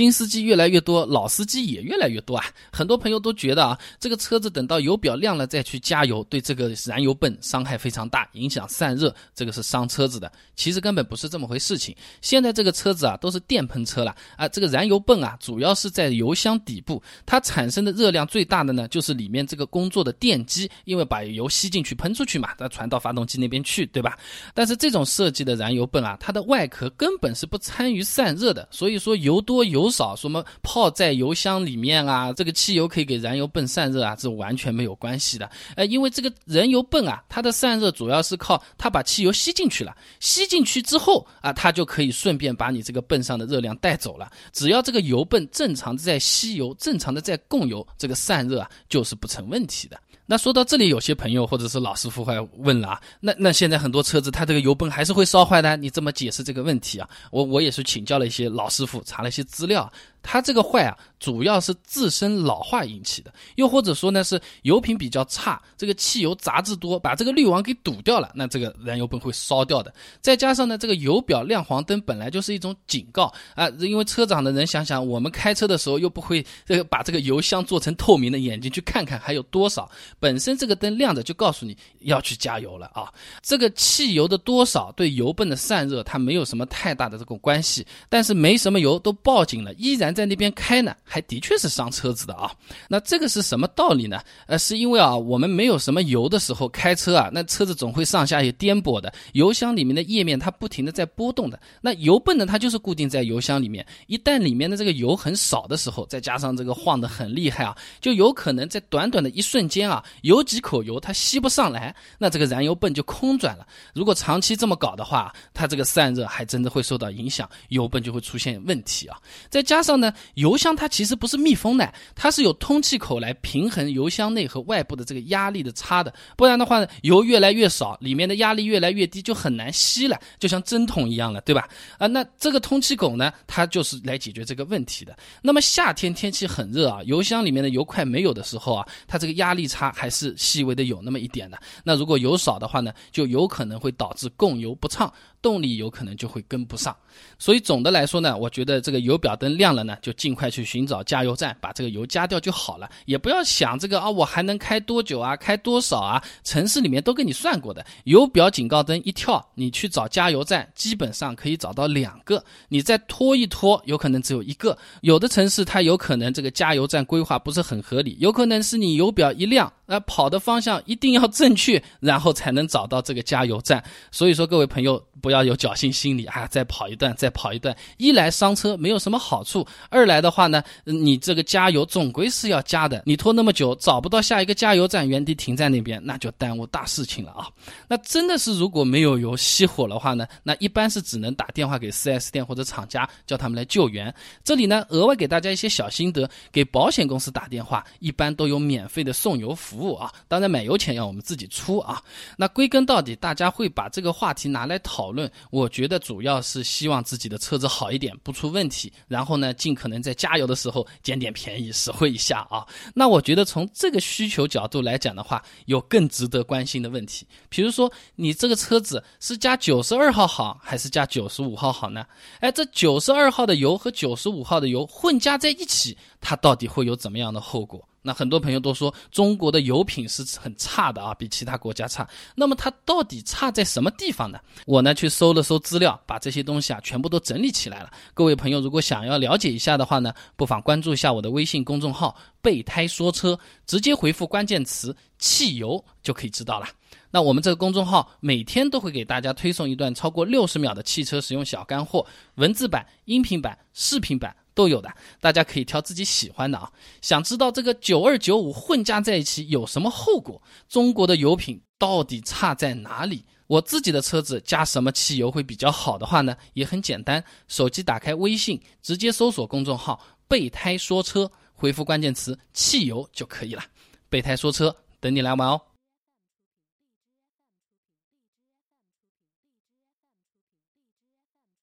新司机越来越多，老司机也越来越多啊！很多朋友都觉得啊，这个车子等到油表亮了再去加油，对这个燃油泵伤害非常大，影响散热，这个是伤车子的。其实根本不是这么回事情。现在这个车子啊都是电喷车了啊，这个燃油泵啊主要是在油箱底部，它产生的热量最大的呢就是里面这个工作的电机，因为把油吸进去喷出去嘛，再传到发动机那边去，对吧？但是这种设计的燃油泵啊，它的外壳根本是不参与散热的，所以说油多油。少，什么泡在油箱里面啊？这个汽油可以给燃油泵散热啊？这完全没有关系的。呃，因为这个燃油泵啊，它的散热主要是靠它把汽油吸进去了，吸进去之后啊，它就可以顺便把你这个泵上的热量带走了。只要这个油泵正常的在吸油，正常的在供油，这个散热啊就是不成问题的。那说到这里，有些朋友或者是老师傅会问了啊，那那现在很多车子它这个油泵还是会烧坏的，你这么解释这个问题啊？我我也是请教了一些老师傅，查了一些资料。它这个坏啊，主要是自身老化引起的，又或者说呢是油品比较差，这个汽油杂质多，把这个滤网给堵掉了，那这个燃油泵会烧掉的。再加上呢，这个油表亮黄灯本来就是一种警告啊，因为车长的人想想，我们开车的时候又不会这个把这个油箱做成透明的，眼睛去看看还有多少，本身这个灯亮着就告诉你要去加油了啊。这个汽油的多少对油泵的散热它没有什么太大的这个关系，但是没什么油都报警了，依然。在那边开呢，还的确是伤车子的啊。那这个是什么道理呢？呃，是因为啊，我们没有什么油的时候开车啊，那车子总会上下有颠簸的，油箱里面的液面它不停的在波动的。那油泵呢，它就是固定在油箱里面。一旦里面的这个油很少的时候，再加上这个晃的很厉害啊，就有可能在短短的一瞬间啊，有几口油它吸不上来，那这个燃油泵就空转了。如果长期这么搞的话，它这个散热还真的会受到影响，油泵就会出现问题啊。再加上。呢，油箱它其实不是密封的，它是有通气口来平衡油箱内和外部的这个压力的差的，不然的话呢，油越来越少，里面的压力越来越低，就很难吸了，就像针筒一样了，对吧？啊，那这个通气口呢，它就是来解决这个问题的。那么夏天天气很热啊，油箱里面的油快没有的时候啊，它这个压力差还是细微的有那么一点的。那如果油少的话呢，就有可能会导致供油不畅。动力有可能就会跟不上，所以总的来说呢，我觉得这个油表灯亮了呢，就尽快去寻找加油站，把这个油加掉就好了，也不要想这个啊，我还能开多久啊，开多少啊？城市里面都给你算过的，油表警告灯一跳，你去找加油站，基本上可以找到两个，你再拖一拖，有可能只有一个。有的城市它有可能这个加油站规划不是很合理，有可能是你油表一亮。那跑的方向一定要正确，然后才能找到这个加油站。所以说，各位朋友不要有侥幸心理啊！再跑一段，再跑一段，一来伤车没有什么好处，二来的话呢，你这个加油总归是要加的。你拖那么久找不到下一个加油站，原地停在那边，那就耽误大事情了啊！那真的是如果没有油熄火的话呢，那一般是只能打电话给 4S 店或者厂家，叫他们来救援。这里呢，额外给大家一些小心得：给保险公司打电话，一般都有免费的送油服务服务。啊，当然买油钱要我们自己出啊。那归根到底，大家会把这个话题拿来讨论，我觉得主要是希望自己的车子好一点，不出问题。然后呢，尽可能在加油的时候捡点便宜，实惠一下啊。那我觉得从这个需求角度来讲的话，有更值得关心的问题，比如说你这个车子是加九十二号好，还是加九十五号好呢？哎，这九十二号的油和九十五号的油混加在一起，它到底会有怎么样的后果？那很多朋友都说中国的油品是很差的啊，比其他国家差。那么它到底差在什么地方呢？我呢去搜了搜资料，把这些东西啊全部都整理起来了。各位朋友如果想要了解一下的话呢，不妨关注一下我的微信公众号“备胎说车”，直接回复关键词“汽油”就可以知道了。那我们这个公众号每天都会给大家推送一段超过六十秒的汽车使用小干货，文字版、音频版、视频版。都有的，大家可以挑自己喜欢的啊。想知道这个九二九五混加在一起有什么后果？中国的油品到底差在哪里？我自己的车子加什么汽油会比较好的话呢？也很简单，手机打开微信，直接搜索公众号“备胎说车”，回复关键词“汽油”就可以了。备胎说车，等你来玩哦。